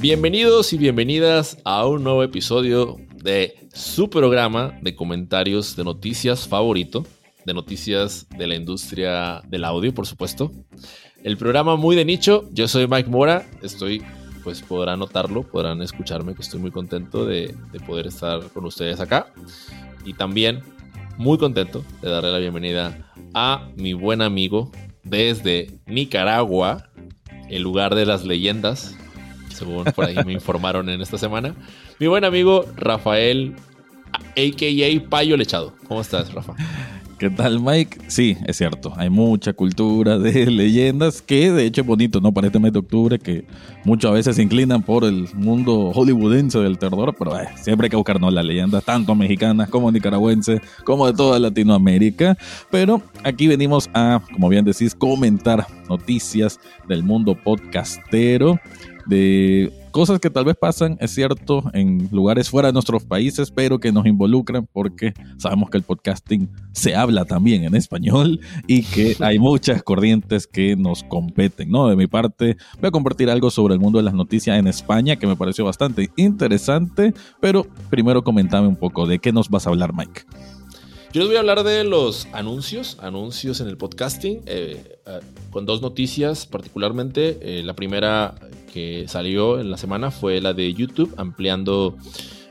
Bienvenidos y bienvenidas a un nuevo episodio de su programa de comentarios de noticias favorito, de noticias de la industria del audio, por supuesto. El programa muy de nicho, yo soy Mike Mora, estoy, pues podrán notarlo, podrán escucharme, que estoy muy contento de, de poder estar con ustedes acá. Y también muy contento de darle la bienvenida a mi buen amigo desde Nicaragua, el lugar de las leyendas, según por ahí me informaron en esta semana. Mi buen amigo Rafael, a.k.a. Payo Lechado. ¿Cómo estás, Rafa? ¿Qué tal, Mike? Sí, es cierto. Hay mucha cultura de leyendas que, de hecho, es bonito, ¿no? Para este mes de octubre, que muchas veces se inclinan por el mundo hollywoodense del terror, pero eh, siempre hay que buscar, ¿no? Las leyendas, tanto mexicanas como nicaragüenses, como de toda Latinoamérica. Pero aquí venimos a, como bien decís, comentar noticias del mundo podcastero de cosas que tal vez pasan, es cierto, en lugares fuera de nuestros países, pero que nos involucran porque sabemos que el podcasting se habla también en español y que hay muchas corrientes que nos competen, ¿no? De mi parte, voy a compartir algo sobre el mundo de las noticias en España que me pareció bastante interesante, pero primero comentame un poco de qué nos vas a hablar, Mike. Yo les voy a hablar de los anuncios, anuncios en el podcasting, eh, eh, con dos noticias particularmente. Eh, la primera que salió en la semana fue la de YouTube, ampliando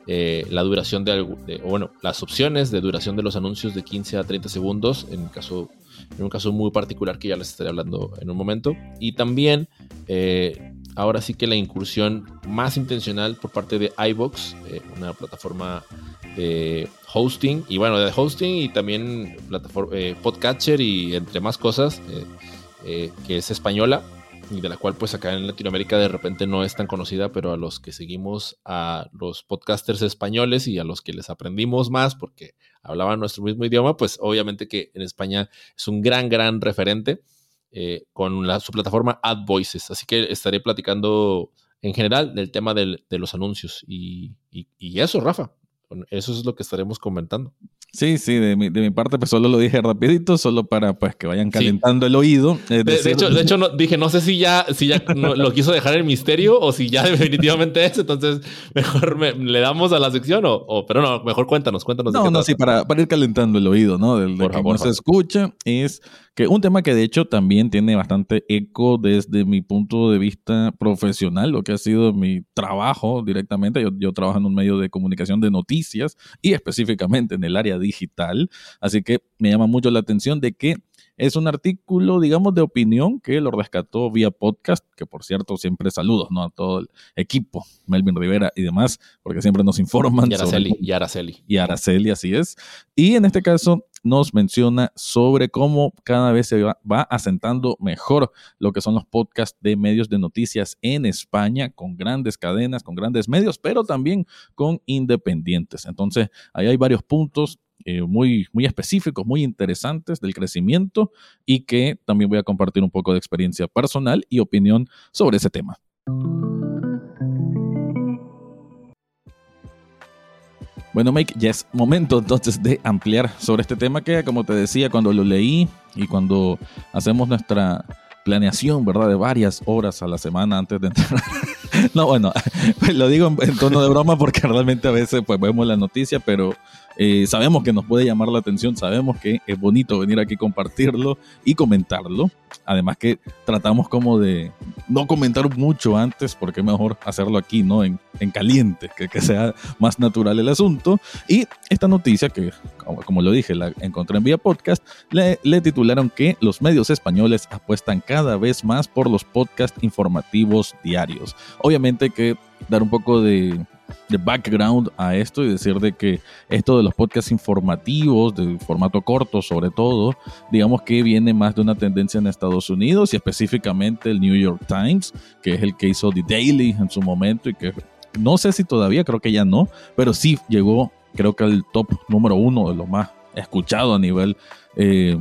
la duración de, bueno, las opciones de duración de los anuncios de 15 a 30 segundos, en, caso, en un caso muy particular que ya les estaré hablando en un momento. Y también, ahora sí que la incursión más intencional por parte de iBox, una plataforma de hosting y bueno, de hosting y también plataforma, eh, podcatcher y entre más cosas, eh, eh, que es española y de la cual pues acá en Latinoamérica de repente no es tan conocida, pero a los que seguimos a los podcasters españoles y a los que les aprendimos más porque hablaban nuestro mismo idioma, pues obviamente que en España es un gran, gran referente con la, su plataforma AdVoices. Así que estaré platicando en general del tema de los anuncios y eso, Rafa. Eso es lo que estaremos comentando. Sí, sí, de mi, de mi parte pues solo lo dije rapidito, solo para pues que vayan calentando el oído. De, hecho, de hecho no, dije, no sé si ya, si ya lo quiso dejar en misterio o si ya definitivamente es, entonces mejor le damos a la sección o, pero no, mejor cuéntanos, cuéntanos. No, no, sí, para, para, ir calentando el oído, ¿no? Del, de que no se escucha, es que un tema que de hecho también tiene bastante eco desde mi punto de vista profesional, lo que ha sido mi trabajo directamente. Yo, yo trabajo en un medio de comunicación de noticias y específicamente en el área digital. Así que me llama mucho la atención de que es un artículo, digamos, de opinión que lo rescató vía podcast, que por cierto, siempre saludos, ¿no? A todo el equipo, Melvin Rivera y demás, porque siempre nos informan. Y Araceli. y Araceli. Y Araceli, así es. Y en este caso nos menciona sobre cómo cada vez se va, va, asentando mejor lo que son los podcasts de medios de noticias en España, con grandes cadenas, con grandes medios, pero también con independientes. Entonces, ahí hay varios puntos eh, muy, muy específicos, muy interesantes del crecimiento y que también voy a compartir un poco de experiencia personal y opinión sobre ese tema. Bueno, Mike, ya es momento entonces de ampliar sobre este tema que, como te decía, cuando lo leí y cuando hacemos nuestra planeación, ¿verdad? De varias horas a la semana antes de entrar. no, bueno, lo digo en, tono de broma porque realmente a veces pues vemos la noticia, pero eh, sabemos que nos puede llamar la atención, sabemos que es bonito venir aquí compartirlo y comentarlo. Además que tratamos como de no comentar mucho antes porque es mejor hacerlo aquí, ¿no? En, en caliente, que, que, sea más natural el asunto. Y esta noticia, que como, lo dije, la encontré en vía podcast, le, le titularon que los medios españoles apuestan cada vez más por los podcasts informativos diarios. Obviamente que dar un poco de background a esto y decir de que esto de los podcasts informativos, de formato corto sobre todo, digamos que viene más de una tendencia en Estados Unidos y específicamente el New York Times, que es el que hizo The Daily en su momento y que no sé si todavía, creo que ya no, pero sí llegó creo que al top número uno de lo más escuchado a nivel eh,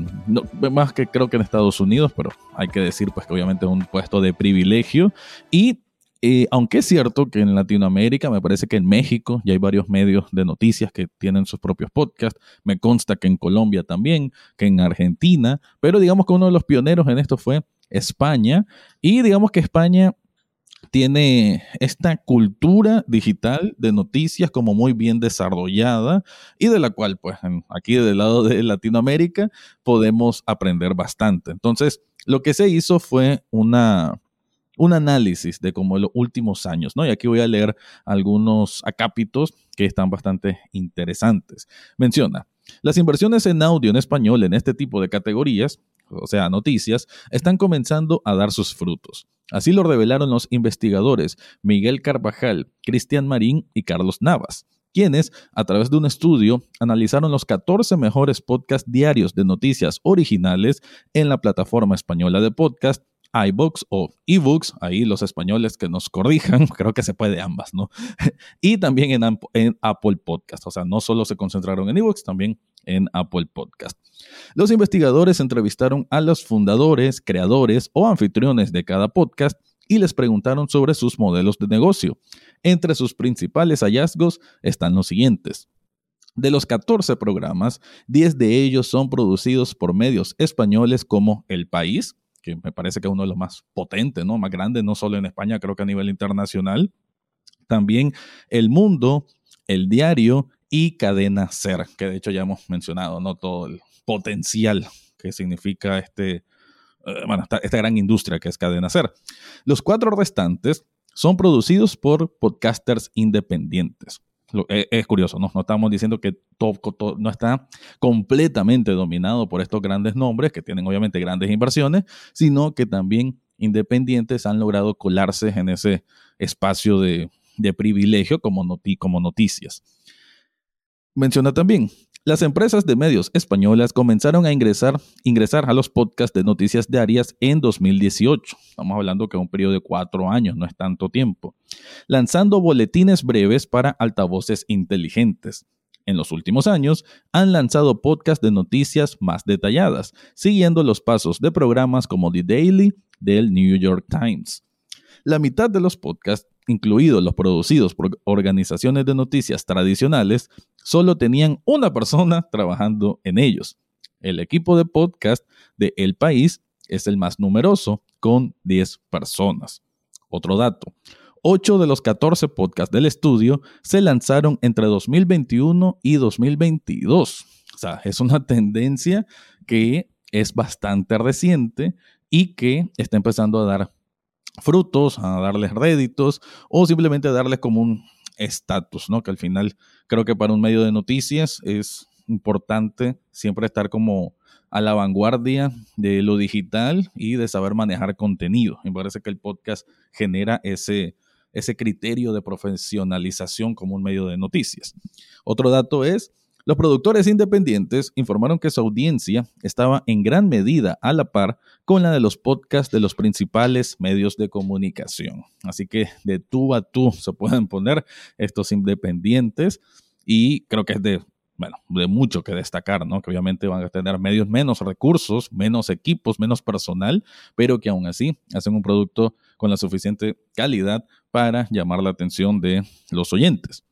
más que creo que en Estados Unidos, pero hay que decir pues que obviamente es un puesto de privilegio. Y aunque es cierto que en Latinoamérica, me parece que en México ya hay varios medios de noticias que tienen sus propios podcasts, me consta que en Colombia también, que en Argentina, pero digamos que uno de los pioneros en esto fue España y digamos que España tiene esta cultura digital de noticias como muy bien desarrollada y de la cual, pues, aquí del lado de Latinoamérica podemos aprender bastante. Entonces, lo que se hizo fue una, un análisis de como los últimos años, ¿no? Y aquí voy a leer algunos acápitos que están bastante interesantes. Menciona, las inversiones en audio en español en este tipo de categorías, o sea, noticias, están comenzando a dar sus frutos. Así lo revelaron los investigadores Miguel Carvajal, Cristian Marín y Carlos Navas quienes, a través de un estudio, analizaron los 14 mejores podcasts diarios de noticias originales en la plataforma española de podcast iBooks o eBooks, ahí los españoles que nos corrijan, creo que se puede ambas, ¿no? y también en, en Apple Podcast, o sea, no solo se concentraron en eBooks, también en Apple Podcast. Los investigadores entrevistaron a los fundadores, creadores o anfitriones de cada podcast y les preguntaron sobre sus modelos de negocio. Entre sus principales hallazgos están los siguientes. De los 14 programas, 10 de ellos son producidos por medios españoles como El País, que me parece que es uno de los más potentes, ¿no? más grandes, no solo en España, creo que a nivel internacional. También El Mundo, El Diario y Cadena Ser, que de hecho ya hemos mencionado, ¿no? Todo el potencial que significa este, eh, bueno, esta, esta, gran industria que es Cadena Ser. Los cuatro restantes son producidos por podcasters independientes. Es, es curioso, ¿no? Estamos diciendo que no está completamente dominado por estos grandes nombres que tienen obviamente grandes inversiones, sino que también independientes han logrado colarse en ese espacio de, privilegio como noticias. Menciona también, las empresas de medios españolas comenzaron a ingresar, ingresar a los podcasts de noticias diarias en 2018. Estamos hablando que es un periodo de cuatro años, no es tanto tiempo. Lanzando boletines breves para altavoces inteligentes. En los últimos años han lanzado podcasts de noticias más detalladas, siguiendo los pasos de programas como The Daily del New York Times. La mitad de los podcasts incluidos los producidos por organizaciones de noticias tradicionales, solo tenían una persona trabajando en ellos. El equipo de podcast de El País es el más numeroso, con 10 personas. Otro dato, 8 de los 14 podcasts del estudio se lanzaron entre 2021 y 2022. O sea, es una tendencia que es bastante reciente y que está empezando a dar frutos, a darles réditos o simplemente a darles como un estatus, ¿no? Que al final creo que para un medio de noticias es importante siempre estar como a la vanguardia de lo digital y de saber manejar contenido. Me parece que el podcast genera ese, ese criterio de profesionalización como un medio de noticias. Otro dato es los productores independientes informaron que su audiencia estaba en gran medida a la par con la de los podcasts de los principales medios de comunicación. Así que de tú a tú se pueden poner estos independientes y creo que es de bueno, de mucho que destacar, ¿no? Que obviamente van a tener medios menos recursos, menos equipos, menos personal, pero que aún así hacen un producto con la suficiente calidad para llamar la atención de los oyentes.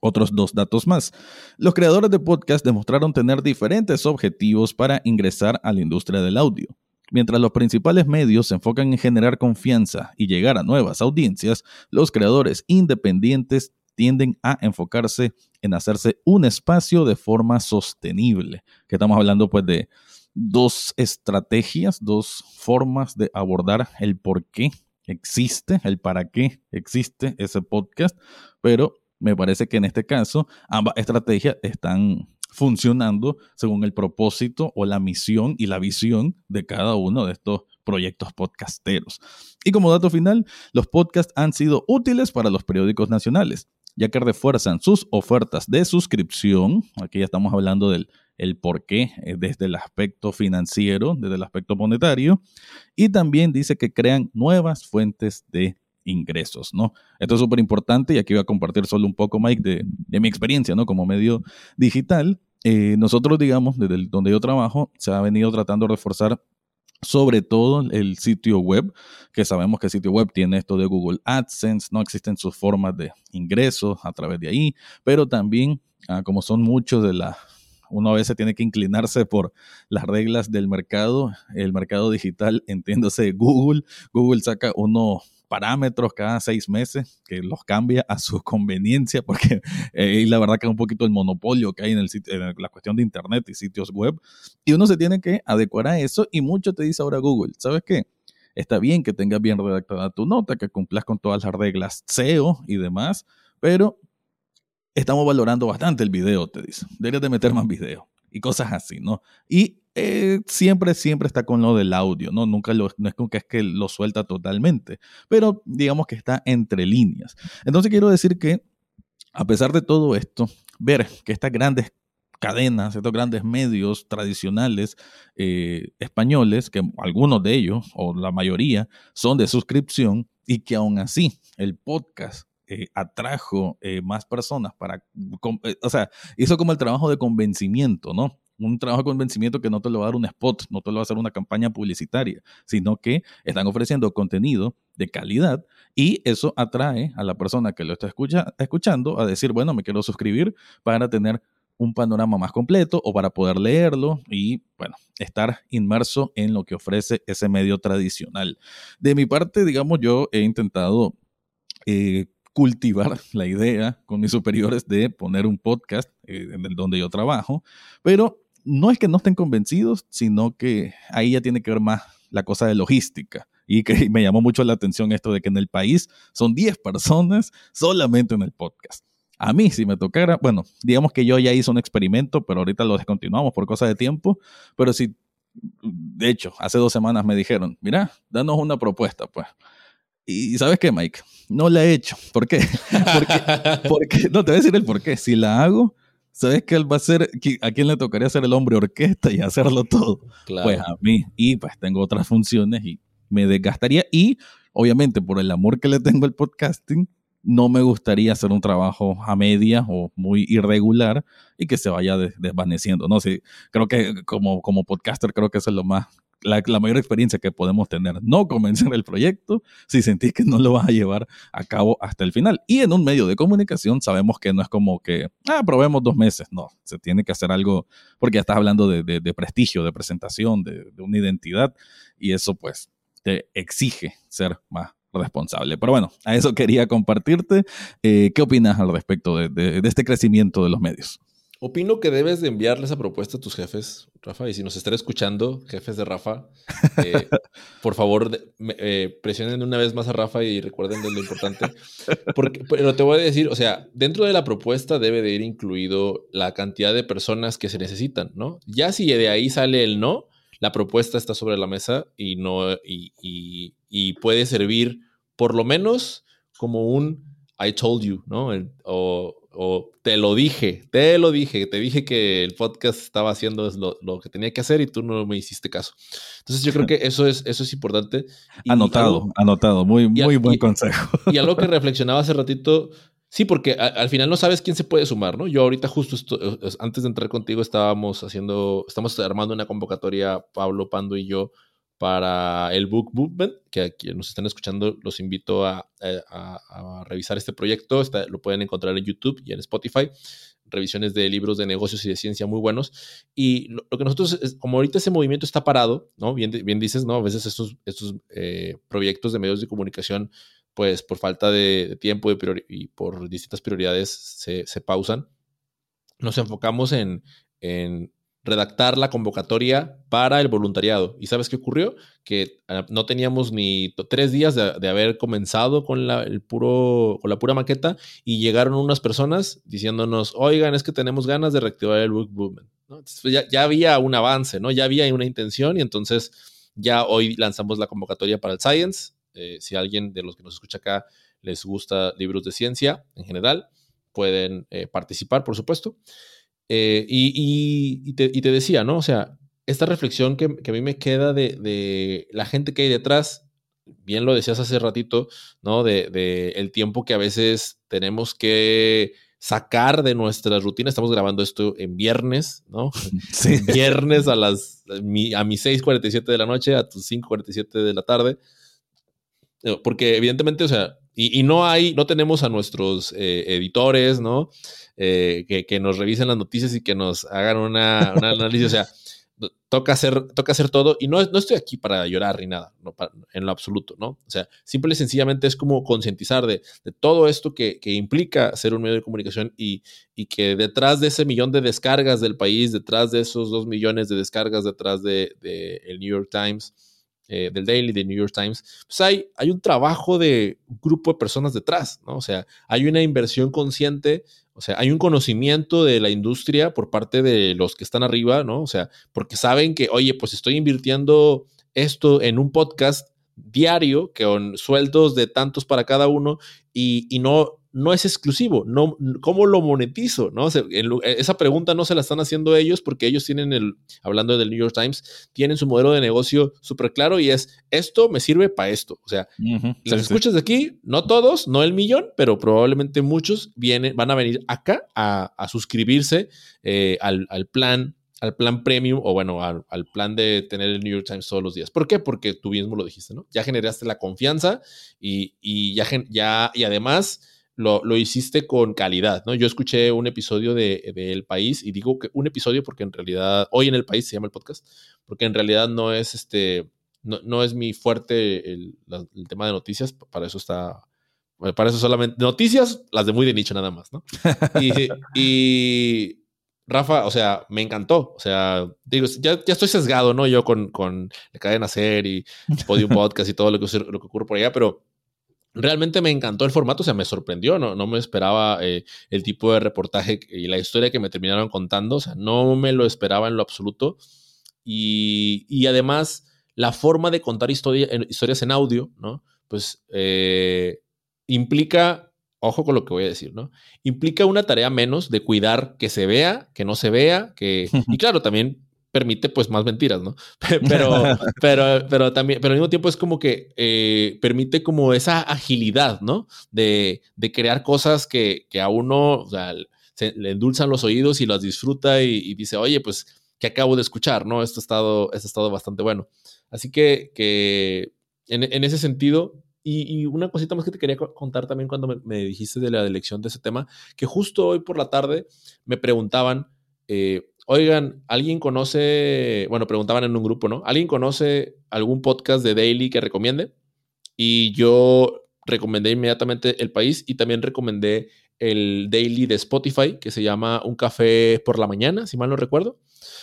Otros dos datos más. Los creadores de podcast demostraron tener diferentes objetivos para ingresar a la industria del audio. Mientras los principales medios se enfocan en generar confianza y llegar a nuevas audiencias, los creadores independientes tienden a enfocarse en hacerse un espacio de forma sostenible. Que estamos hablando pues de dos estrategias, dos formas de abordar el por qué existe, el para qué existe ese podcast, pero me parece que en este caso ambas estrategias están funcionando según el propósito o la misión y la visión de cada uno de estos proyectos podcasteros. Y como dato final, los podcasts han sido útiles para los periódicos nacionales, ya que refuerzan sus ofertas de suscripción. Aquí ya estamos hablando del el por qué eh, desde el aspecto financiero, desde el aspecto monetario, y también dice que crean nuevas fuentes de ingresos, ¿no? Esto es súper importante y aquí voy a compartir solo un poco, Mike, de, mi experiencia, ¿no? Como medio digital. Eh, nosotros, digamos, desde donde yo trabajo, se ha venido tratando de reforzar sobre todo el sitio web, que sabemos que el sitio web tiene esto de Google AdSense, no existen sus formas de ingresos a través de ahí, pero también, ah, como son muchos de la uno a veces tiene que inclinarse por las reglas del mercado, el mercado digital, entiéndose Google. Google saca uno parámetros cada seis meses, que los cambia a su conveniencia, porque eh, la verdad que es un poquito el monopolio que hay en, el en la cuestión de Internet y sitios web. Y uno se tiene que adecuar a eso y mucho te dice ahora Google, ¿sabes qué? Está bien que tengas bien redactada tu nota, que cumplas con todas las reglas SEO y demás, pero estamos valorando bastante el video, te dice. Deberías de meter más video y cosas así, ¿no? Y eh, siempre, siempre está con lo del audio, ¿no? Nunca lo, no es como que es que lo suelta totalmente, pero digamos que está entre líneas. Entonces quiero decir que, a pesar de todo esto, ver que estas grandes cadenas, estos grandes medios tradicionales eh, españoles, que algunos de ellos, o la mayoría, son de suscripción, y que aún así el podcast eh, atrajo más personas para, o sea, hizo como el trabajo de convencimiento, ¿no? Un trabajo de convencimiento que no te lo va a dar un spot, no te lo va a hacer una campaña publicitaria, sino que están ofreciendo contenido de calidad y eso atrae a la persona que lo está escuchando a decir, bueno, me quiero suscribir para tener un panorama más completo o para poder leerlo y, bueno, estar inmerso en lo que ofrece ese medio tradicional. De mi parte, digamos, yo he intentado eh, cultivar la idea con mis superiores de poner un podcast eh, en el donde yo trabajo, pero no es que no estén convencidos, sino que ahí ya tiene que ver más la cosa de logística. Y que me llamó mucho la atención esto de que en el país son 10 personas solamente en el podcast. A mí, si me tocara, bueno, digamos que yo ya hice un experimento, pero ahorita lo descontinuamos por cosa de tiempo, pero si, de hecho, hace dos semanas me dijeron, mira, danos una propuesta, pues. Y ¿sabes qué, Mike? No la he hecho. ¿Por qué? Porque, porque, no, te voy a decir el por qué. Si la hago, ¿Sabes qué él va a ser? ¿A quién le tocaría ser el hombre orquesta y hacerlo todo? Pues a mí. Y pues tengo otras funciones y me desgastaría. Y obviamente por el amor que le tengo al podcasting, no me gustaría hacer un trabajo a media o muy irregular y que se vaya desvaneciendo. No sí, creo que como, como podcaster creo que eso es lo más la, mayor experiencia que podemos tener. No comenzar el proyecto si sentís que no lo vas a llevar a cabo hasta el final. Y en un medio de comunicación sabemos que no es como que, ah, probemos dos meses. No, se tiene que hacer algo porque ya estás hablando de, prestigio, de presentación, de, una identidad y eso pues te exige ser más responsable. Pero bueno, a eso quería compartirte. Eh, ¿Qué opinas al respecto de este crecimiento de los medios? Opino que debes de enviarle esa propuesta a tus jefes, Rafa, y si nos están escuchando, jefes de Rafa, eh, por favor eh, presionen una vez más a Rafa y recuerden de lo importante. Porque, pero te voy a decir, o sea, dentro de la propuesta debe de ir incluido la cantidad de personas que se necesitan, ¿no? Ya si de ahí sale el no, la propuesta está sobre la mesa y no, y, y, puede servir por lo menos como un I told you, ¿no? o o te lo dije, te lo dije, te dije que el podcast estaba haciendo lo, que tenía que hacer y tú no me hiciste caso. Entonces yo creo que eso es, eso es importante. anotado, anotado, muy, muy buen consejo. Y algo que reflexionaba hace ratito, sí, porque al final no sabes quién se puede sumar, ¿no? Yo ahorita justo antes de entrar contigo estábamos haciendo, estamos armando una convocatoria, Pablo, Pando y yo, para el Book Movement, que aquí nos están escuchando, los invito a, eh, revisar este proyecto. lo pueden encontrar en YouTube y en Spotify. Revisiones de libros de negocios y de ciencia muy buenos. Y lo, que nosotros, como ahorita ese movimiento está parado, ¿no? Bien, bien dices, ¿no? A veces estos, estos eh, proyectos de medios de comunicación, pues por falta de, tiempo y por distintas prioridades se, se pausan. Nos enfocamos en, en redactar la convocatoria para el voluntariado. ¿Y sabes qué ocurrió? Que ah, no teníamos ni tres días de, haber comenzado con la, el puro, con la pura maqueta y llegaron unas personas diciéndonos, oigan, es que tenemos ganas de reactivar el book movement. Pues, ya, había un avance, ¿no? Ya había una intención y entonces ya hoy lanzamos la convocatoria para el Science. Eh, si alguien de los que nos escucha acá les gusta libros de ciencia en general, pueden eh, participar, por supuesto. Eh, y, te, decía, ¿no? O sea, esta reflexión que, a mí me queda de, la gente que hay detrás, bien lo decías hace ratito, ¿no? De, el tiempo que a veces tenemos que sacar de nuestra rutina. Estamos grabando esto en viernes, ¿no? Sí. viernes a las a mis 6:47 de la noche, a tus 5:47 de la tarde. Porque evidentemente, o sea, y, no hay, no tenemos a nuestros eh, editores, ¿no? Eh, que, nos revisen las noticias y que nos hagan una, un análisis. O sea, toca hacer, toca hacer todo y no, no estoy aquí para llorar ni nada, en lo absoluto, ¿no? O sea, simple y sencillamente es como concientizar de, todo esto que, implica ser un medio de comunicación y, y, que detrás de ese millón de descargas del país, detrás de esos dos millones de descargas, detrás de, el New York Times, eh, del Daily, del New York Times, pues hay, hay un trabajo de grupo de personas detrás, ¿no? O sea, hay una inversión consciente o sea, hay un conocimiento de la industria por parte de los que están arriba, ¿no? O sea, porque saben que, oye, pues estoy invirtiendo esto en un podcast diario, que con sueldos de tantos para cada uno, y, y no, no es exclusivo. No, ¿Cómo lo monetizo? ¿no? esa pregunta no se la están haciendo ellos porque ellos tienen el, hablando del New York Times, tienen su modelo de negocio súper claro y es, esto me sirve para esto. O sea, las escuchas de aquí, no todos, no el millón, pero probablemente muchos vienen, van a venir acá a, suscribirse eh, al, plan al plan premium o bueno, al, plan de tener el New York Times todos los días. ¿Por qué? Porque tú mismo lo dijiste, ¿no? Ya generaste la confianza y, y ya, ya, y además lo, hiciste con calidad, ¿no? Yo escuché un episodio de, El País y digo que un episodio porque en realidad, hoy en El País se llama el podcast, porque en realidad no es este, no, es mi fuerte el, tema de noticias, para eso está, para eso solamente, noticias, las de muy de nicho nada más, ¿no? Y, Rafa, o sea, me encantó. O sea, digo, ya, ya estoy sesgado, ¿no? Yo con, con la cadena ser y Podium Podcast y todo lo que, lo que ocurre por allá, pero realmente me encantó el formato, o sea, me sorprendió, no, no me esperaba eh, el tipo de reportaje y la historia que me terminaron contando, o sea, no me lo esperaba en lo absoluto. Y, además, la forma de contar historias en audio, ¿no? Pues eh, implica, ojo con lo que voy a decir, ¿no? Implica una tarea menos de cuidar que se vea, que no se vea, que... Y claro, también permite pues más mentiras, ¿no? Pero, pero, pero también, pero al mismo tiempo es como que eh, permite como esa agilidad, ¿no? De, de crear cosas que, que, a uno o sea, se, le endulzan los oídos y las disfruta y, dice, oye, pues, que acabo de escuchar, ¿no? Esto ha estado, esto ha estado bastante bueno. Así que, que en, en ese sentido, y, una cosita más que te quería contar también cuando me, me, dijiste de la elección de ese tema, que justo hoy por la tarde me preguntaban, eh, oigan, ¿alguien conoce, bueno, preguntaban en un grupo, ¿no? ¿Alguien conoce algún podcast de Daily que recomiende? Y yo recomendé inmediatamente El País y también recomendé el Daily de Spotify que se llama Un café por la mañana, si mal no recuerdo.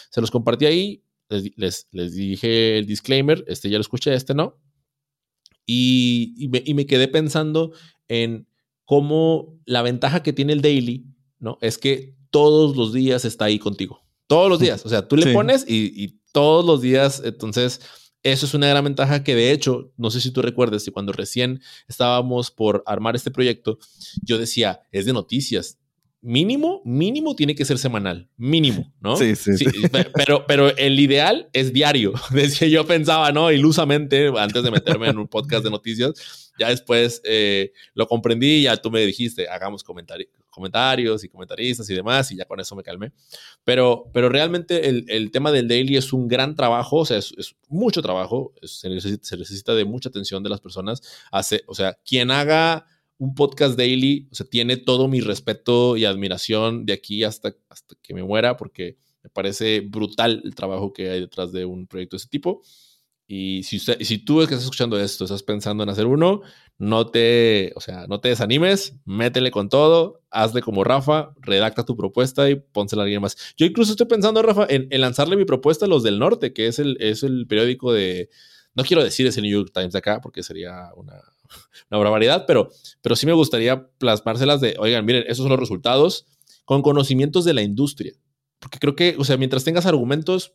Se los compartí ahí, les, les, dije el disclaimer, este ya lo escuché, este no. Y, me, y me quedé pensando en cómo la ventaja que tiene el Daily, ¿no? Es que todos los días está ahí contigo. Todos los días. O sea, tú le pones y, todos los días. Entonces, eso es una gran ventaja que de hecho, no sé si tú recuerdas, que cuando recién estábamos por armar este proyecto, yo decía, es de noticias. Mínimo, mínimo tiene que ser semanal, mínimo, ¿no? Sí, sí. sí, Pero, pero el ideal es diario. Decía, yo pensaba, ¿no? Ilusamente, antes de meterme en un podcast de noticias, ya después eh, lo comprendí y ya tú me dijiste, hagamos comentarios comentarios y comentaristas y demás, y ya con eso me calmé. Pero, pero realmente el, el tema del daily es un gran trabajo, o sea, es, mucho trabajo, se, necesita, se, necesita, de mucha atención de las personas. Hace, o sea, quien haga un podcast daily, o sea, tiene todo mi respeto y admiración de aquí hasta, hasta que me muera, porque me parece brutal el trabajo que hay detrás de un proyecto de ese tipo. Y si, usted, si tú que estás escuchando esto, estás pensando en hacer uno, no te, o sea, no te desanimes, métele con todo, hazle como Rafa, redacta tu propuesta y pónsela a alguien más. Yo incluso estoy pensando, Rafa, en, lanzarle mi propuesta a los del norte, que es el, es el periódico de, no quiero decir es el New York Times de acá, porque sería una, una barbaridad, pero, pero sí me gustaría plasmárselas de, oigan, miren, esos son los resultados con conocimientos de la industria. Porque creo que, o sea, mientras tengas argumentos,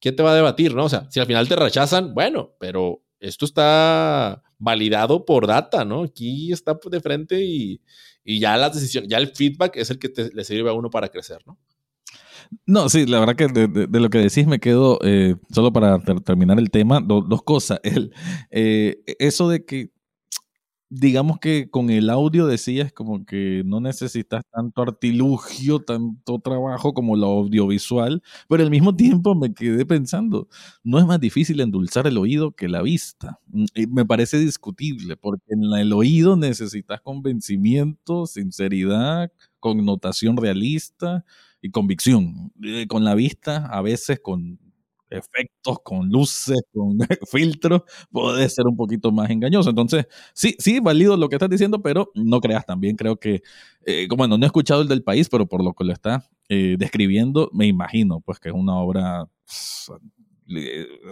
¿quién te va a debatir, no? O sea, si al final te rechazan, bueno, pero esto está validado por data, ¿no? Aquí está de frente y, ya la decisión, ya el feedback es el que le sirve a uno para crecer, ¿no? No, sí, la verdad que de, lo que decís me quedo, eh, solo para terminar el tema, dos cosas. El, eh, eso de que digamos que con el audio decías como que no necesitas tanto artilugio, tanto trabajo como lo audiovisual, pero al mismo tiempo me quedé pensando, no es más difícil endulzar el oído que la vista. Mm, y me parece discutible, porque en el oído necesitas convencimiento, sinceridad, connotación realista y convicción. Eh, con la vista, a veces con efectos, con luces, con filtros, puede ser un poquito más engañoso. Entonces, sí, sí, válido lo que estás diciendo, pero no creas también, creo que, eh, bueno, no he escuchado el del país, pero por lo que lo está eh, describiendo, me imagino, pues que es una obra...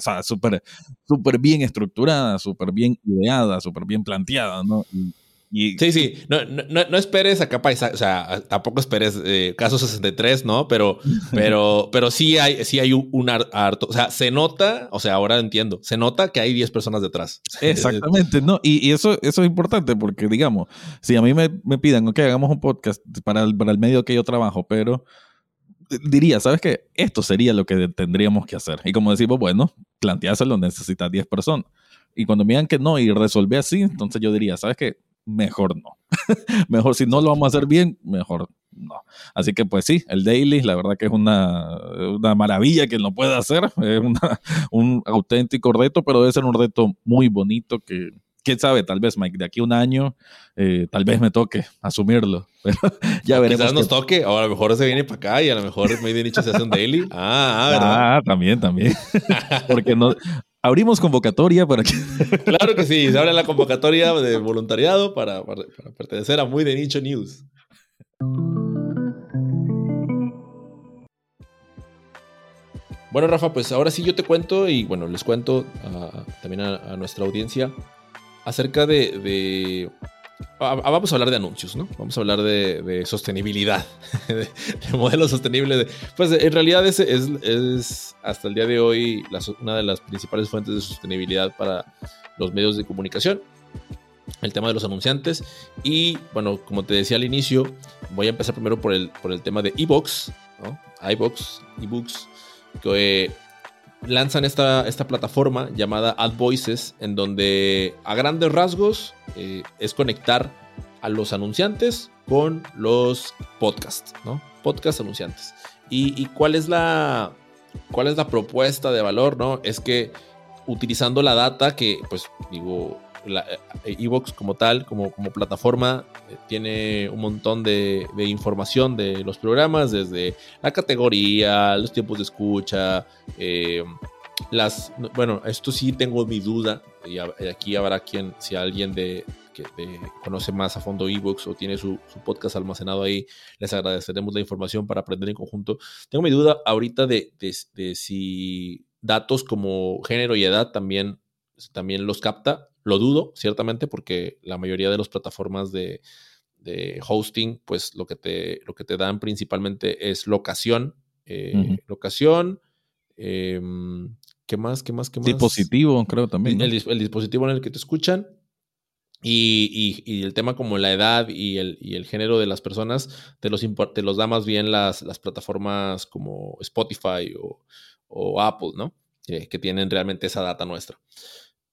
sea, súper super bien estructurada, súper bien ideada, súper bien planteada, ¿no? Sí, sí, no, no, no, esperes acá o sea, tampoco esperes eh, caso 63, ¿no? Pero, pero, pero sí hay, sí hay un, harto, o sea, se nota, o sea, ahora entiendo, se nota que hay 10 personas detrás. Exactamente, ¿no? Y, eso, eso es importante porque, digamos, si a mí me, me piden, ok, hagamos un podcast para el, para el medio que yo trabajo, pero diría, ¿sabes qué? Esto sería lo que tendríamos que hacer. Y como decimos, bueno, planteárselo necesita 10 personas. Y cuando me digan que no y resolver así, entonces yo diría, ¿sabes qué? Mejor no. mejor si no lo vamos a hacer bien, mejor no. Así que pues sí, el daily, la verdad que es una, una maravilla que lo pueda hacer, es un auténtico reto, pero debe ser un reto muy bonito que, quién sabe, tal vez Mike, de aquí a un año, eh, tal vez me toque asumirlo, pero ya veremos. Quizás nos toque, o a lo mejor se viene para acá y a lo mejor Made in se hace un daily. Ah, ah, ¿verdad? Ah, también, también. Porque no, abrimos convocatoria para que... claro que sí, se abre la convocatoria de voluntariado para, pertenecer a Muy de Nicho News. Bueno, Rafa, pues ahora sí yo te cuento y bueno, les cuento también a, nuestra audiencia acerca de Vamos a hablar de anuncios, ¿no? Vamos a hablar de, sostenibilidad, de, modelos sostenibles. Pues en realidad es, es, hasta el día de hoy una de las principales fuentes de sostenibilidad para los medios de comunicación. El tema de los anunciantes. Y bueno, como te decía al inicio, voy a empezar primero por el, por el tema de iBox, ¿no? iBox, ebooks, que lanzan esta, esta plataforma llamada AdVoices, en donde a grandes rasgos eh, es conectar a los anunciantes con los podcasts, ¿no? Podcast anunciantes. ¿Y, cuál, es la, cuál es la propuesta de valor, no? Es que utilizando la data que, pues, digo, Evox como tal, como, como plataforma, eh, tiene un montón de, información de los programas, desde la categoría, los tiempos de escucha, eh, las, bueno, esto sí tengo mi duda, y aquí habrá quien, si alguien de, que conoce más a fondo Evox o tiene su, podcast almacenado ahí, les agradeceremos la información para aprender en conjunto. Tengo mi duda ahorita de, de si datos como género y edad también, también los capta lo dudo, ciertamente, porque la mayoría de las plataformas de, hosting, pues lo que, te, lo que te dan principalmente es locación. Eh, locación. Em, ¿Qué más? ¿Qué más? ¿Qué más? Dispositivo, creo también. El, dispositivo en el que te escuchan. Y, el tema como la edad y el, el género de las personas te los, te los da más bien las, las plataformas como Spotify o, Apple, ¿no? que tienen realmente esa data nuestra.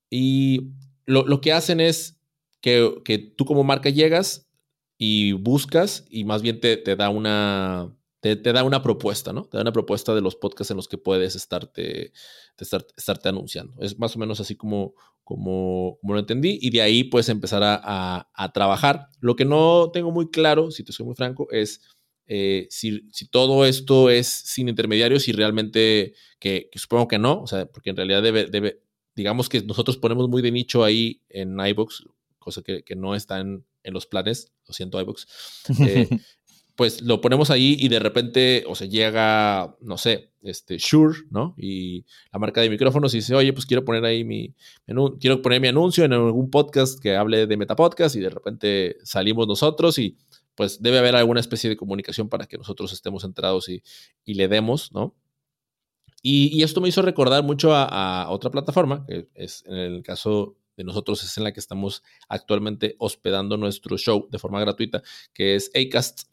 Y lo, que hacen es que, tú como marca llegas y buscas y más bien te, da una... Te, da una propuesta, ¿no? Te da una propuesta de los podcasts en los que puedes estarte, estarte anunciando. Es más o menos así como, como, como lo entendí. Y de ahí puedes empezar a, trabajar. Lo que no tengo muy claro, si te soy muy franco, es eh, si, todo esto es sin intermediarios y realmente, que, supongo que no, o sea, porque en realidad debe, digamos que nosotros ponemos muy de nicho ahí en iBox, cosa que, no está en, los planes, lo siento iBox, eh, pues lo ponemos ahí y de repente, o sea, llega, no sé, este Shure, ¿no? Y la marca de micrófonos y dice, oye, pues quiero poner ahí mi, quiero poner mi anuncio en algún podcast que hable de Metapodcast y de repente salimos nosotros y pues debe haber alguna especie de comunicación para que nosotros estemos entrados y, y le demos, ¿no? Y, esto me hizo recordar mucho a, otra plataforma, que es en el caso de nosotros es en la que estamos actualmente hospedando nuestro show de forma gratuita, que es Acast,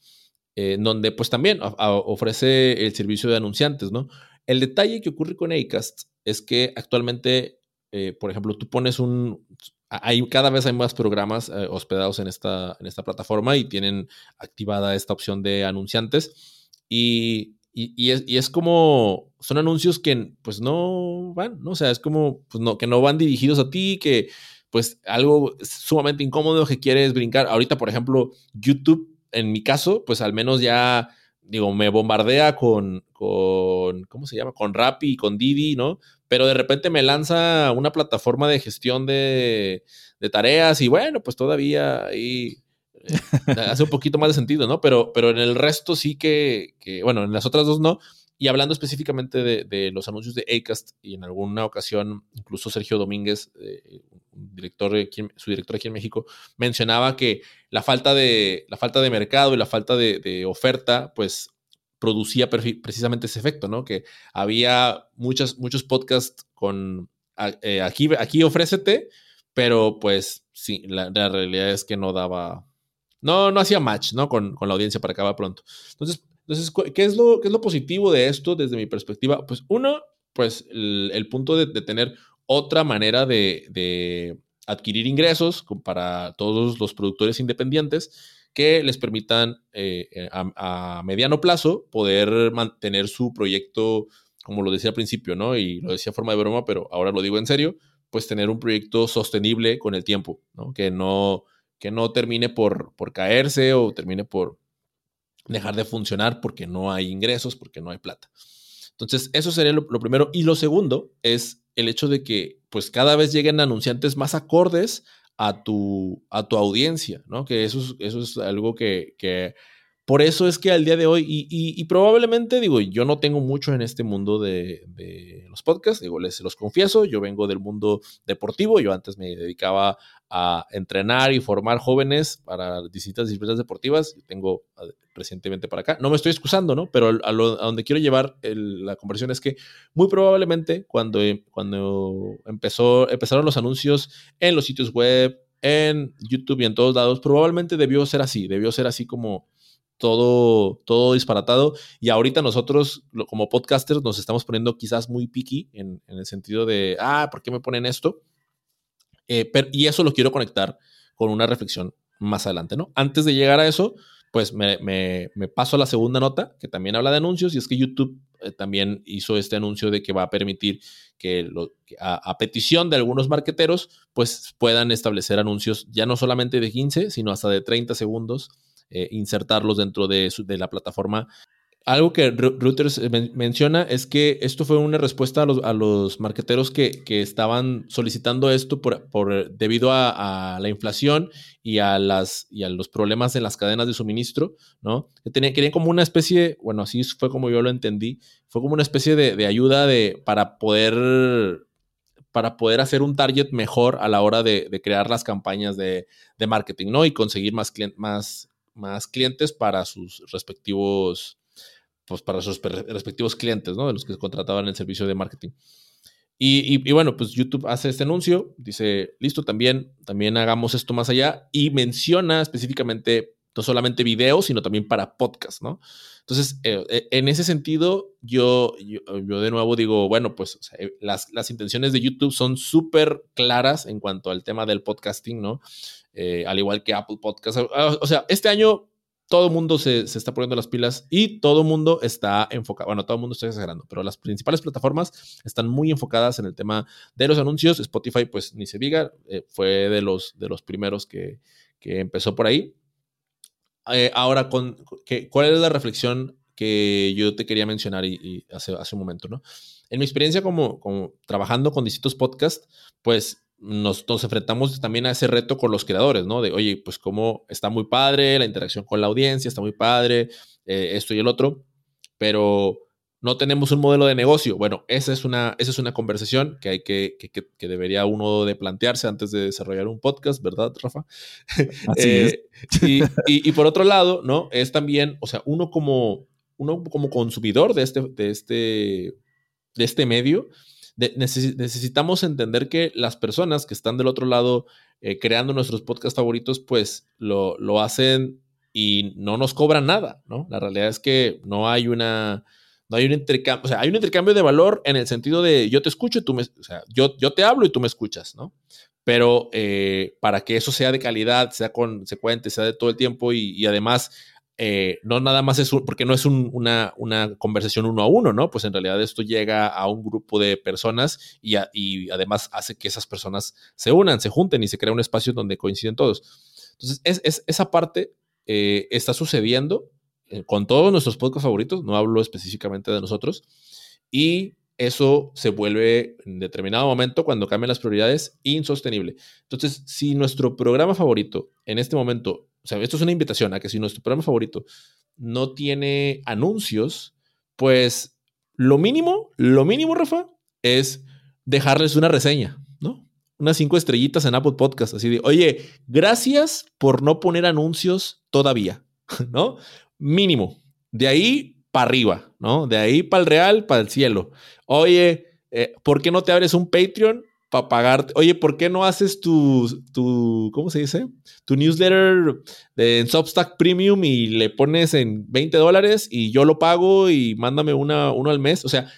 eh, donde pues también ofrece el servicio de anunciantes, ¿no? El detalle que ocurre con Acast es que actualmente, eh, por ejemplo, tú pones un... Hay, cada vez hay más programas eh, hospedados en esta, en esta plataforma y tienen activada esta opción de anunciantes. Y y, es, como, son anuncios que pues no van, ¿no? O sea, es como, pues no, que no van dirigidos a ti, que pues algo sumamente incómodo que quieres brincar. Ahorita, por ejemplo, YouTube, en mi caso, pues al menos ya digo, me bombardea con, con, ¿cómo se llama? Con Rappi y con Didi, ¿no? Pero de repente me lanza una plataforma de gestión de, de tareas y bueno, pues todavía ahí eh, hace un poquito más de sentido, ¿no? Pero, pero en el resto sí que, que, bueno, en las otras dos no. Y hablando específicamente de, de, los anuncios de Acast, y en alguna ocasión, incluso Sergio Domínguez, eh, director, su director aquí en México, mencionaba que la falta de, la falta de mercado y la falta de, de oferta, pues producía precisamente ese efecto, ¿no? Que había muchas, muchos podcasts con eh, aquí, aquí ofrécete, pero pues sí, la, la, realidad es que no daba, no, no hacía match, ¿no? Con, con la audiencia para acabar pronto. Entonces, entonces, ¿qué es, lo, ¿qué es lo positivo de esto desde mi perspectiva? Pues uno, pues el, punto de, tener otra manera de, de, adquirir ingresos para todos los productores independientes que les permitan eh, a, a, mediano plazo poder mantener su proyecto, como lo decía al principio, ¿no? Y lo decía forma de broma, pero ahora lo digo en serio, pues tener un proyecto sostenible con el tiempo, ¿no? Que no, que no termine por, por caerse o termine por, dejar de funcionar porque no hay ingresos, porque no hay plata. Entonces, eso sería lo, primero. Y lo segundo es el hecho de que pues cada vez lleguen anunciantes más acordes a tu, a tu audiencia, ¿no? Que eso es, eso es algo que por eso es que al día de hoy, y, probablemente, digo, yo no tengo mucho en este mundo de, los podcasts, digo, les los confieso, yo vengo del mundo deportivo, yo antes me dedicaba a entrenar y formar jóvenes para distintas disciplinas deportivas, tengo recientemente para acá, no me estoy excusando, ¿no? Pero a, lo, a donde quiero llevar la conversión es que muy probablemente cuando, cuando empezó, empezaron los anuncios en los sitios web, en YouTube y en todos lados, probablemente debió ser así, debió ser así como todo, todo disparatado. Y ahorita nosotros, como podcasters, nos estamos poniendo quizás muy picky en, en el sentido de, ah, ¿por qué me ponen esto? Eh, y eso lo quiero conectar con una reflexión más adelante, ¿no? Antes de llegar a eso, pues me, me, paso a la segunda nota, que también habla de anuncios, y es que YouTube eh, también hizo este anuncio de que va a permitir que, a, petición de algunos marqueteros, pues puedan establecer anuncios ya no solamente de 15, sino hasta de 30 segundos eh, insertarlos dentro de, su, de, la plataforma. Algo que Reuters men menciona es que esto fue una respuesta a los, a los marqueteros que, que, estaban solicitando esto por, por debido a, a, la inflación y a, las, y a los problemas en las cadenas de suministro, ¿no? Que tenían, querían como una especie, bueno, así fue como yo lo entendí, fue como una especie de, de ayuda de, para poder para poder hacer un target mejor a la hora de, de crear las campañas de, de, marketing, ¿no? Y conseguir más, más, más clientes para sus respectivos, pues para sus respectivos clientes, ¿no? De los que contrataban el servicio de marketing. Y, y, y, bueno, pues YouTube hace este anuncio, dice, listo, también, también hagamos esto más allá y menciona específicamente no solamente video, sino también para podcast, ¿no? Entonces, eh, en ese sentido, yo, yo, yo, de nuevo digo, bueno, pues o sea, las, las intenciones de YouTube son súper claras en cuanto al tema del podcasting, ¿no? Eh, al igual que Apple Podcast. O sea, este año todo el mundo se, se, está poniendo las pilas y todo el mundo está enfocado, bueno, todo el mundo está exagerando, pero las principales plataformas están muy enfocadas en el tema de los anuncios. Spotify, pues ni se diga, eh, fue de los, de los primeros que, que empezó por ahí. Eh, ahora, con, que, ¿cuál es la reflexión que yo te quería mencionar y, y hace, hace un momento, ¿no? En mi experiencia como, como trabajando con distintos podcasts, pues nos, nos, enfrentamos también a ese reto con los creadores, ¿no? De, oye, pues como está muy padre la interacción con la audiencia, está muy padre eh, esto y el otro, pero no tenemos un modelo de negocio. Bueno, esa es una, esa es una conversación que hay que, que, que debería uno de plantearse antes de desarrollar un podcast, ¿verdad, Rafa? Así eh, es. Y, y, y, por otro lado, ¿no? Es también, o sea, uno como, uno como consumidor de este, de este, de este medio, necesitamos entender que las personas que están del otro lado eh, creando nuestros podcasts favoritos, pues lo, lo, hacen y no nos cobran nada, ¿no? La realidad es que no hay una, no hay un intercambio, o sea, hay un intercambio de valor en el sentido de yo te escucho y tú me, o sea, yo, yo te hablo y tú me escuchas, ¿no? Pero eh, para que eso sea de calidad, sea consecuente, sea de todo el tiempo y además eh, no nada más es porque no es un, una, conversación uno a uno, ¿no? Pues en realidad esto llega a un grupo de personas y, además hace que esas personas se unan, se junten y se crea un espacio donde coinciden todos. Entonces, es, es esa parte eh, está sucediendo eh, con todos nuestros podcasts favoritos, no hablo específicamente de nosotros, y eso se vuelve en determinado momento, cuando cambian las prioridades, insostenible. Entonces, si nuestro programa favorito en este momento, o sea, esto es una invitación a que si nuestro programa favorito no tiene anuncios, pues lo mínimo, lo mínimo, Rafa, es dejarles una reseña, ¿no? Unas cinco estrellitas en Apple Podcast, así de, oye, gracias por no poner anuncios todavía, ¿no? Mínimo. De ahí para arriba, ¿no? De ahí para el real, para el cielo. Oye, eh, ¿por qué no te abres un Patreon para pagarte? Oye, ¿por qué no haces tu, tu ¿cómo se dice? Tu newsletter en Substack Premium y le pones en 20 dólares y yo lo pago y mándame una, uno al mes? O sea,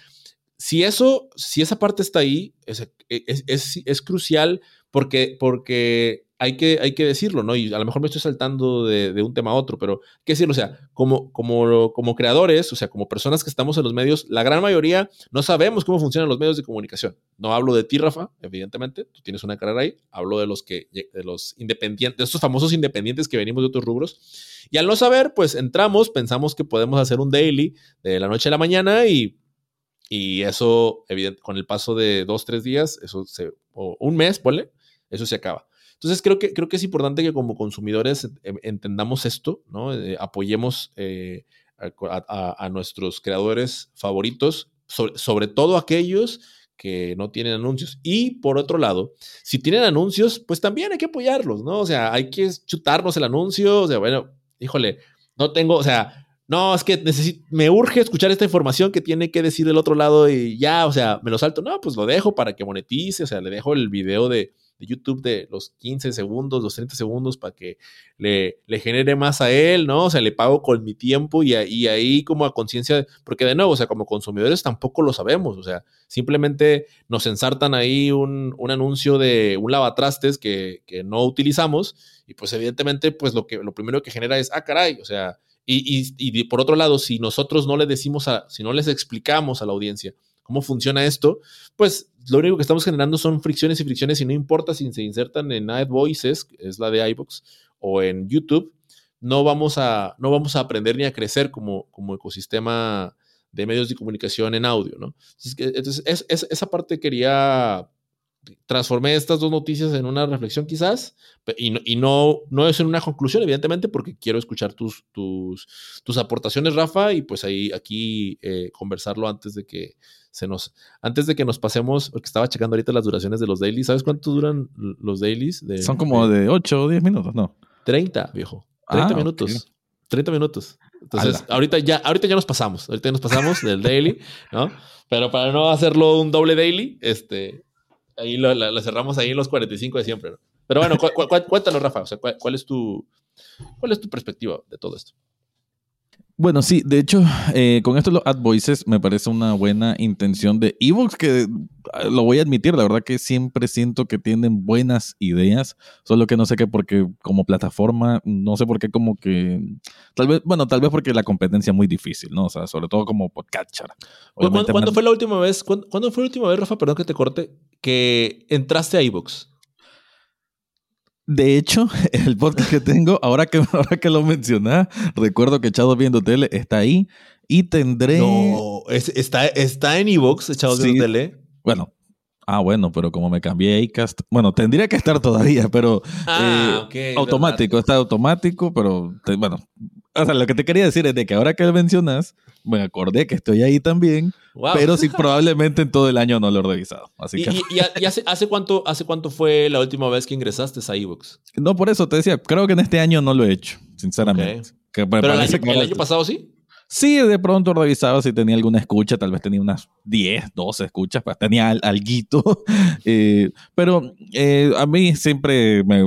si eso, si esa parte está ahí, es, es, es crucial porque, porque hay que, hay que decirlo, ¿no? Y a lo mejor me estoy saltando de, un tema a otro, pero hay que decirlo, o sea, como, como, como creadores, o sea, como personas que estamos en los medios, la gran mayoría no sabemos cómo funcionan los medios de comunicación. No hablo de ti, Rafa, evidentemente, tú tienes una carrera ahí, hablo de los que, de los independientes, de estos famosos independientes que venimos de otros rubros. Y al no saber, pues entramos, pensamos que podemos hacer un daily de la noche a la mañana y y eso, evidente, con el paso de dos, tres días, eso se, o un mes, ponle, eso se acaba. Entonces creo que, creo que es importante que como consumidores entendamos esto, ¿no? Eh, apoyemos eh, a, nuestros creadores favoritos, sobre, todo aquellos que no tienen anuncios. Y por otro lado, si tienen anuncios, pues también hay que apoyarlos, ¿no? O sea, hay que chutarnos el anuncio, o sea, bueno, híjole, no tengo, o sea, no, es que me urge escuchar esta información que tiene que decir del otro lado y ya, o sea, me lo salto. No, pues lo dejo para que monetice, o sea, le dejo el video de, YouTube de los 15 segundos, los 30 segundos para que le, le, genere más a él, ¿no? O sea, le pago con mi tiempo y, ahí como a conciencia, porque de nuevo, o sea, como consumidores tampoco lo sabemos, o sea, simplemente nos ensartan ahí un, anuncio de un lavatrastes que, que, no utilizamos y pues evidentemente pues lo, que, lo primero que genera es, ah, caray, o sea, y, y por otro lado, si nosotros no le decimos a, si no les explicamos a la audiencia, cómo funciona esto, pues lo único que estamos generando son fricciones y fricciones y no importa si se insertan en AdVoices, es la de iVoox, o en YouTube, no vamos a, no vamos a aprender ni a crecer como, como ecosistema de medios de comunicación en audio, ¿no? Entonces, es, esa parte quería transformé estas dos noticias en una reflexión quizás, y no, no, es en una conclusión, evidentemente, porque quiero escuchar tus, tus, tus aportaciones, Rafa, y pues ahí aquí eh, conversarlo antes de que se nos, antes de que nos pasemos, porque estaba checando ahorita las duraciones de los dailies, ¿sabes cuánto duran los dailies? Son como de, 8 o 10 minutos, ¿no? 30, viejo. 30 ah, minutos. 30 minutos. Entonces, ahorita ya, ahorita ya nos pasamos, ahorita ya nos pasamos del daily, ¿no? Pero para no hacerlo un doble daily, este, ahí lo, cerramos ahí en los 45 de siempre. Pero bueno, cuéntanos, Rafa, o sea, ¿cuál, es tu, ¿cuál es tu perspectiva de todo esto? Bueno, sí, de hecho, eh, con esto los ad voices me parece una buena intención de Evox, que ah, lo voy a admitir, la verdad que siempre siento que tienen buenas ideas, solo que no sé qué, porque como plataforma, no sé por qué como que, tal vez, bueno, tal vez porque la competencia es muy difícil, ¿no? O sea, sobre todo como podcatcher. ¿Cuándo, fue la última vez, ¿cuándo, fue la última vez, Rafa, perdón que te corte, que entraste a Evox? De hecho, el podcast que tengo, ahora que, ahora que lo mencionas, recuerdo que Echados Viendo Tele está ahí y tendré... No, está, está en Evox, Echados Viendo Tele. Bueno, ah, bueno, pero como me cambié a Acast, bueno, tendría que estar todavía, pero ah, eh, automático, está automático, pero bueno, o sea, lo que te quería decir es de que ahora que lo mencionas, me acordé que estoy ahí también, pero sí probablemente en todo el año no lo he revisado. Así ¿Y, que... y, hace, hace, cuánto, hace cuánto fue la última vez que ingresaste a iBooks? No, por eso te decía, creo que en este año no lo he hecho, sinceramente. ¿Pero el año, el año pasado sí? Sí, de pronto revisaba si tenía alguna escucha, tal vez tenía unas 10, 12 escuchas, pues tenía alguito. Eh, pero eh, a mí siempre me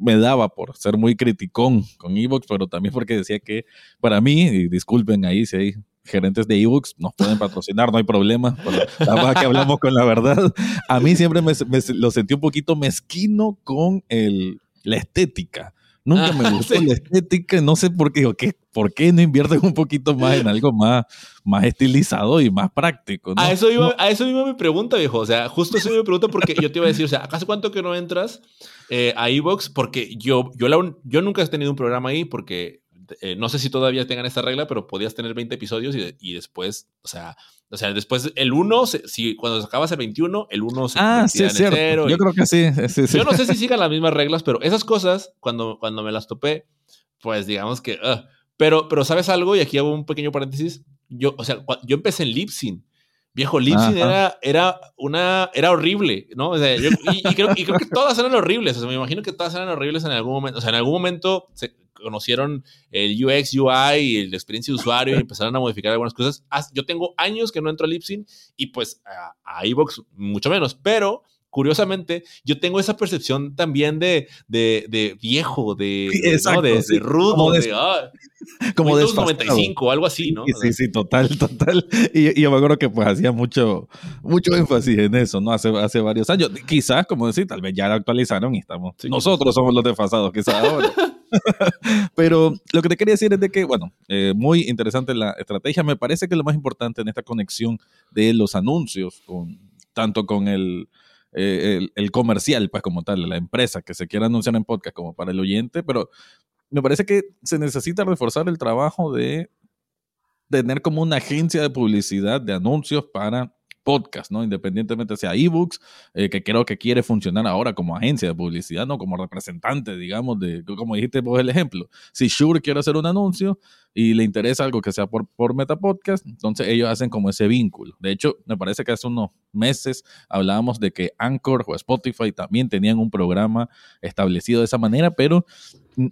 me daba por ser muy criticón con Evox, pero también porque decía que para mí, y disculpen ahí si hay gerentes de ebooks nos pueden patrocinar, no hay problema. La que hablamos con la verdad. A mí siempre me, lo sentí un poquito mezquino con la estética. Nunca me ah, gustó la estética, no sé por qué, ¿qué, ¿por qué no invierten un poquito más en algo más, más estilizado y más práctico? A, eso iba, a eso mismo me pregunta, viejo. O sea, justo eso me pregunta porque yo te iba a decir, o sea, ¿acaso cuánto que no entras eh, a Evox? Porque yo, yo, yo nunca he tenido un programa ahí porque eh, no sé si todavía tengan esta regla, pero podías tener 20 episodios y, después, o sea, o sea, después el 1, si cuando sacabas el 21, el 1 se ah, sí, cierto. Yo creo que sí, Yo no sé si sigan las mismas reglas, pero esas cosas, cuando, cuando me las topé, pues digamos que... pero, pero, ¿sabes algo? Y aquí hago un pequeño paréntesis. Yo, o sea, yo empecé en Lipsin. Viejo, Lipsin era, era, una, era horrible, ¿no? O sea, y, creo, y, creo, que todas eran horribles. O sea, me imagino que todas eran horribles en algún momento. O sea, en algún momento se conocieron el UX, UI y la experiencia de usuario y empezaron a modificar algunas cosas. Yo tengo años que no entro a Lipsin y pues a, a iVox mucho menos, pero curiosamente, yo tengo esa percepción también de, de, de viejo, de, ¿no? de, rudo, como de, ah, como de 95, algo así, ¿no? Sí, sí, total, total. Y, yo me acuerdo que pues hacía mucho, mucho énfasis en eso, ¿no? Hace, hace varios años. Quizás, como decir, tal vez ya lo actualizaron y estamos. nosotros somos los desfasados, quizás ahora. Pero lo que te quería decir es de que, bueno, eh, muy interesante la estrategia. Me parece que lo más importante en esta conexión de los anuncios, tanto con el eh, el, comercial, pues como tal, la empresa que se quiera anunciar en podcast como para el oyente, pero me parece que se necesita reforzar el trabajo de tener como una agencia de publicidad de anuncios para podcast, ¿no? Independientemente sea ebooks, eh, que creo que quiere funcionar ahora como agencia de publicidad, ¿no? Como representante, digamos, de, como dijiste vos el ejemplo. Si Shure quiere hacer un anuncio y le interesa algo que sea por, por Meta Podcast, entonces ellos hacen como ese vínculo. De hecho, me parece que hace unos meses hablábamos de que Anchor o Spotify también tenían un programa establecido de esa manera, pero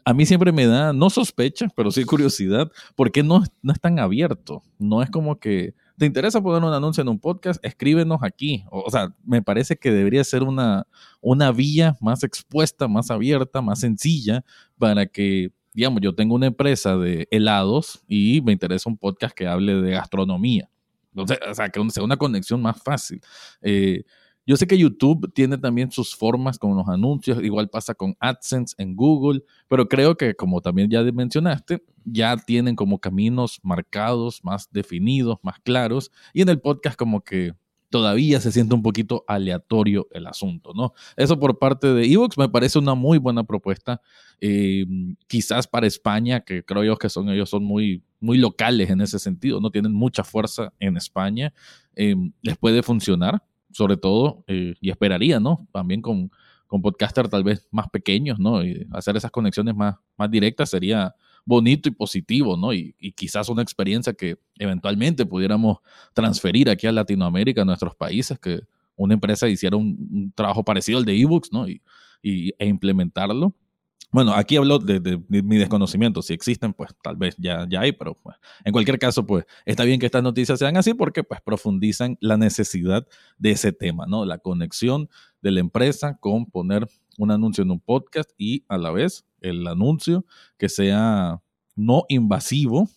a mí siempre me da, no sospecha, pero sí curiosidad, ¿por qué no, no es tan abierto? No es como que ¿Te interesa poner un anuncio en un podcast? Escríbenos aquí. O, sea, me parece que debería ser una, una vía más expuesta, más abierta, más sencilla para que, digamos, yo tengo una empresa de helados y me interesa un podcast que hable de gastronomía. Entonces, o sea, que sea una conexión más fácil. Eh, yo sé que YouTube tiene también sus formas con los anuncios, igual pasa con AdSense en Google, pero creo que como también ya mencionaste, ya tienen como caminos marcados, más definidos, más claros, y en el podcast como que todavía se siente un poquito aleatorio el asunto, ¿no? Eso por parte de Evox me parece una muy buena propuesta, eh, quizás para España, que creo yo que son ellos son muy, muy locales en ese sentido, no tienen mucha fuerza en España, eh, les puede funcionar sobre todo, eh, y esperaría, ¿no? También con, con podcaster tal vez más pequeños, ¿no? Y hacer esas conexiones más, más directas sería bonito y positivo, ¿no? Y, quizás una experiencia que eventualmente pudiéramos transferir aquí a Latinoamérica, a nuestros países, que una empresa hiciera un, trabajo parecido al de ebooks, ¿no? Y, y, e implementarlo bueno, aquí hablo de, mi desconocimiento. Si existen, pues tal vez ya, ya hay, pero pues, en cualquier caso, pues está bien que estas noticias sean así porque pues profundizan la necesidad de ese tema, ¿no? La conexión de la empresa con poner un anuncio en un podcast y a la vez el anuncio que sea no invasivo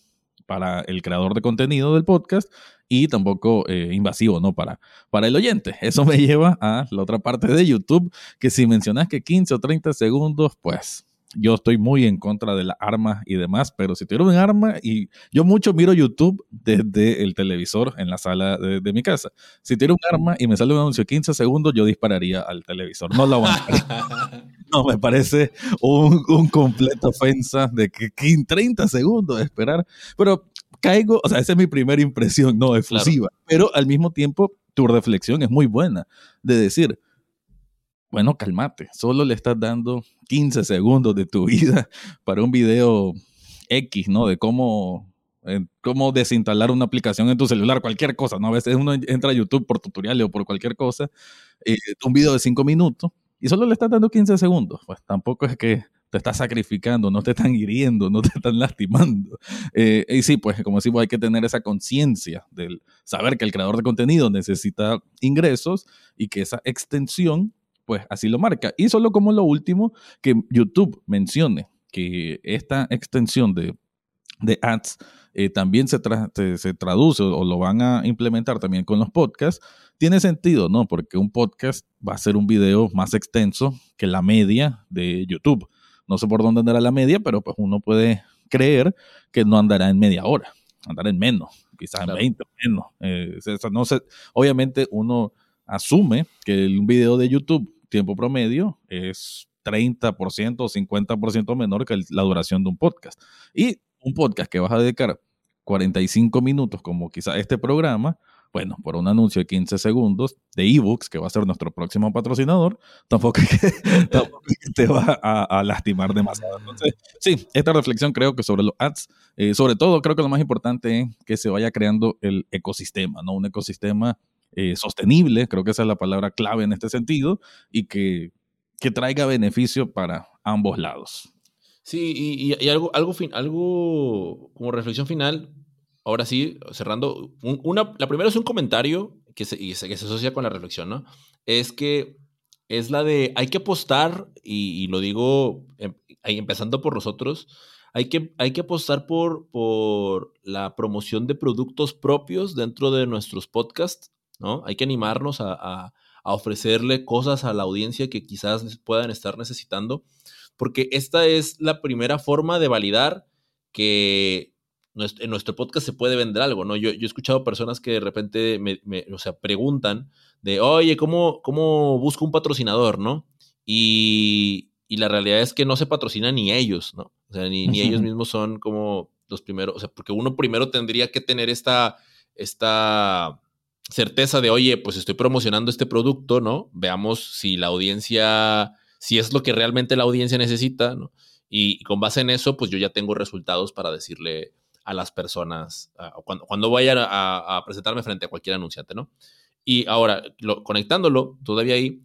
para el creador de contenido del podcast y tampoco eh, invasivo, ¿no? Para, para el oyente. Eso me lleva a la otra parte de YouTube, que si mencionas que 15 o 30 segundos, pues yo estoy muy en contra de las armas y demás, pero si tuviera un arma y yo mucho miro YouTube desde el televisor en la sala de, mi casa. Si tuviera un arma y me sale un anuncio de 15 segundos, yo dispararía al televisor. No lo No, me parece un, un completa ofensa de que 30 segundos de esperar. Pero caigo, o sea, esa es mi primera impresión, no efusiva, pero al mismo tiempo tu reflexión es muy buena de decir, bueno, cálmate, solo le estás dando 15 segundos de tu vida para un video X, ¿no? De cómo, eh, cómo desinstalar una aplicación en tu celular, cualquier cosa, ¿no? A veces uno entra a YouTube por tutoriales o por cualquier cosa, eh, un video de 5 minutos y solo le estás dando 15 segundos. Pues tampoco es que te estás sacrificando, no te están hiriendo, no te están lastimando. Eh, y sí, pues como decimos, hay que tener esa conciencia del saber que el creador de contenido necesita ingresos y que esa extensión, pues así lo marca. Y solo como lo último, que YouTube mencione que esta extensión de, de ads eh, también se, se, traduce o lo van a implementar también con los podcasts, tiene sentido, ¿no? Porque un podcast va a ser un video más extenso que la media de YouTube. No sé por dónde andará la media, pero pues uno puede creer que no andará en media hora, andará en menos, quizás en 20 menos. Eh, no sé, obviamente uno asume que un video de YouTube, tiempo promedio, es 30% o 50% menor que la duración de un podcast. Y un podcast que vas a dedicar 45 minutos, como quizá este programa, bueno, por un anuncio de 15 segundos de ebooks, que va a ser nuestro próximo patrocinador, tampoco, te va a, lastimar demasiado. Entonces, sí, esta reflexión creo que sobre los ads, eh, sobre todo creo que lo más importante es que se vaya creando el ecosistema, ¿no? Un ecosistema eh, sostenible, creo que esa es la palabra clave en este sentido, y que, que traiga beneficio para ambos lados. Sí, y, algo, algo, fin, algo como reflexión final, ahora sí, cerrando, una, la primera es un comentario que se, que se asocia con la reflexión, ¿no? Es que es la de, hay que apostar, y, lo digo em, empezando por nosotros, hay que, hay que apostar por, por la promoción de productos propios dentro de nuestros podcasts, ¿no? Hay que animarnos a, a, a ofrecerle cosas a la audiencia que quizás puedan estar necesitando, porque esta es la primera forma de validar que en nuestro podcast se puede vender algo, ¿no? Yo, yo he escuchado personas que de repente me, o sea, preguntan de, oye, ¿cómo, ¿cómo busco un patrocinador, no? Y, y, la realidad es que no se patrocina ni ellos, ¿no? O sea, ni, ni ellos mismos son como los primeros, o sea, porque uno primero tendría que tener esta, esta certeza de, oye, pues estoy promocionando este producto, ¿no? Veamos si la audiencia, si es lo que realmente la audiencia necesita, ¿no? Y, con base en eso, pues yo ya tengo resultados para decirle, a las personas cuando, cuando vaya a, presentarme frente a cualquier anunciante, ¿no? Y ahora, conectándolo todavía ahí,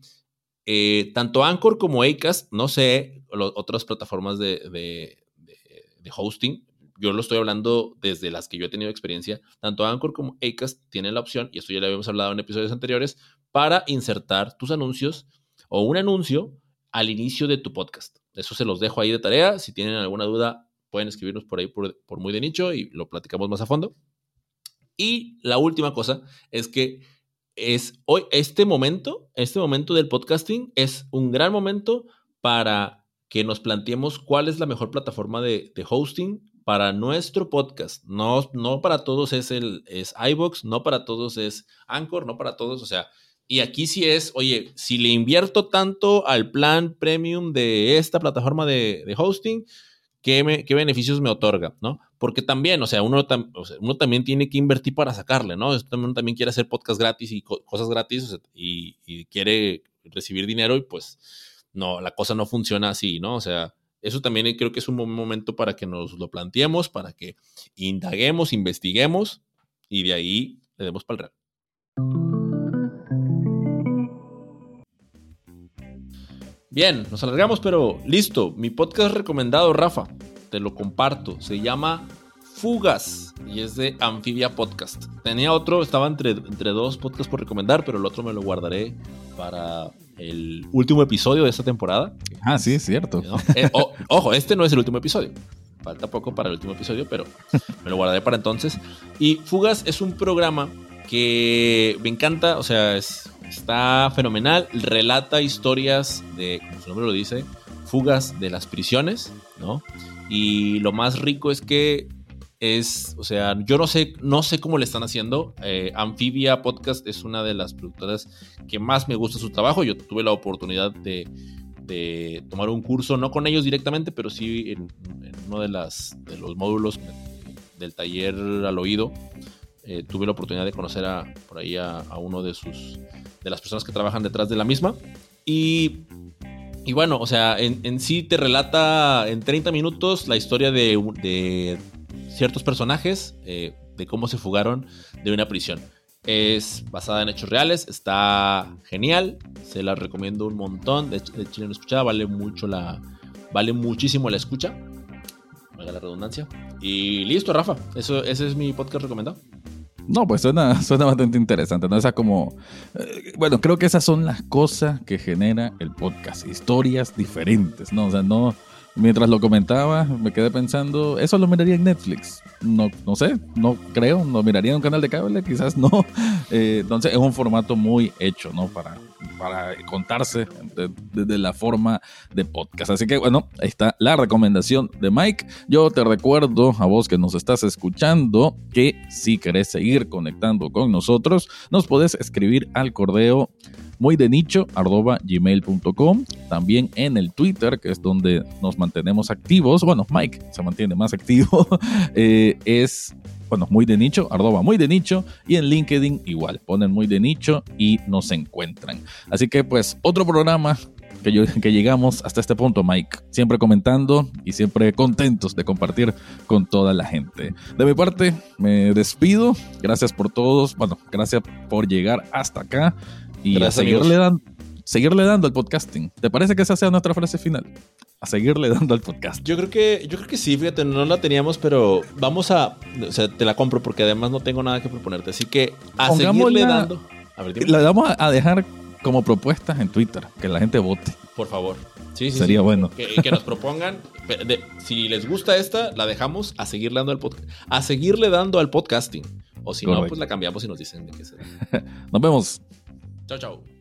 eh, tanto Anchor como Acast, no sé, otras plataformas de, de, hosting, yo lo estoy hablando desde las que yo he tenido experiencia, tanto Anchor como Acast tienen la opción, y esto ya lo habíamos hablado en episodios anteriores, para insertar tus anuncios o un anuncio al inicio de tu podcast. Eso se los dejo ahí de tarea. Si tienen alguna duda, pueden escribirnos por ahí por, muy de nicho y lo platicamos más a fondo. Y la última cosa es que es hoy, este momento, este momento del podcasting es un gran momento para que nos planteemos cuál es la mejor plataforma de, hosting para nuestro podcast. No, no para todos es el es iBox, no para todos es Anchor, no para todos, o sea, y aquí sí es, oye, si le invierto tanto al plan premium de esta plataforma de, de hosting, ¿qué, beneficios me otorga? ¿no? Porque también, o sea, uno, también tiene que invertir para sacarle, ¿no? Uno también quiere hacer podcast gratis y cosas gratis y, quiere recibir dinero y pues no, la cosa no funciona así, ¿no? O sea, eso también creo que es un momento para que nos lo planteemos, para que indaguemos, investiguemos y de ahí le demos para el real. Bien, nos alargamos, pero listo. Mi podcast recomendado, Rafa, te lo comparto. Se llama Fugas y es de Amphibia Podcast. Tenía otro, estaba entre, entre dos podcasts por recomendar, pero el otro me lo guardaré para el último episodio de esta temporada. Ah, sí, es cierto. Eh, ojo, este no es el último episodio. Falta poco para el último episodio, pero me lo guardaré para entonces. Y Fugas es un programa que me encanta, o sea, es Está fenomenal. Relata historias de, como su nombre lo dice, fugas de las prisiones, ¿no? Y lo más rico es que es, o sea, yo no sé, no sé cómo le están haciendo. Eh, Amphibia Podcast es una de las productoras que más me gusta su trabajo. Yo tuve la oportunidad de, tomar un curso, no con ellos directamente, pero sí en, uno de, las, de los módulos del taller al oído. Eh, tuve la oportunidad de conocer a, por ahí a uno de sus de las personas que trabajan detrás de la misma. Y, y bueno, o sea, en, sí te relata en 30 minutos la historia de, de ciertos personajes, eh, de cómo se fugaron de una prisión. Es basada en hechos reales, está genial, se la recomiendo un montón. De, Chile no escuchada, vale mucho la. Vale muchísimo la escucha. Valga la redundancia. Y listo, Rafa. Eso, ese es mi podcast recomendado. No, pues suena, suena bastante interesante, ¿no? Esa como... Eh, bueno, creo que esas son las cosas que genera el podcast, historias diferentes, ¿no? O sea, no... Mientras lo comentaba, me quedé pensando, ¿eso lo miraría en Netflix? No, no sé, no creo, lo miraría en un canal de cable, quizás no. Eh, entonces es un formato muy hecho, ¿no? Para, para contarse desde la forma de podcast. Así que bueno, ahí está la recomendación de Mike. Yo te recuerdo a vos que nos estás escuchando que si querés seguir conectando con nosotros, nos podés escribir al correo muy de nicho arroba gmail.com. También en el Twitter, que es donde nos mantenemos activos. Bueno, Mike se mantiene más activo. Eh, es bueno, muy de nicho, arroba muy de nicho, y en LinkedIn igual, ponen muy de nicho y nos encuentran. Así que pues otro programa que, que llegamos hasta este punto, Mike. Siempre comentando y siempre contentos de compartir con toda la gente. De mi parte, me despido. Gracias por todos. Bueno, gracias por llegar hasta acá y a seguirle dando seguirle dando al podcasting. ¿Te parece que esa sea nuestra frase final? A seguirle dando al podcast. Yo creo que, yo creo que sí, fíjate, no la teníamos, pero vamos a. O sea, te la compro porque además no tengo nada que proponerte. Así que a seguirle dando. A ver, la vamos a dejar como propuestas en Twitter, que la gente vote. Por favor. Sí, sí, Sería bueno. Que, nos propongan. si les gusta esta, la dejamos a seguirle dando al podcast. A seguirle dando al podcasting. O si no, pues la cambiamos y nos dicen de qué será. nos vemos. Chao, chao.